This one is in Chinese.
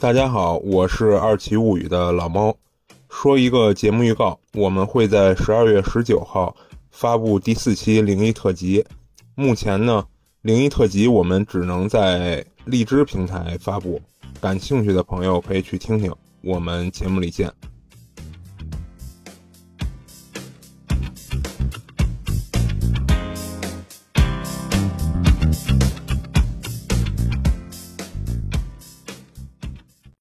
大家好，我是二奇物语的老猫。说一个节目预告，我们会在十二月十九号发布第四期灵异特辑。目前呢，灵异特辑我们只能在荔枝平台发布，感兴趣的朋友可以去听听。我们节目里见。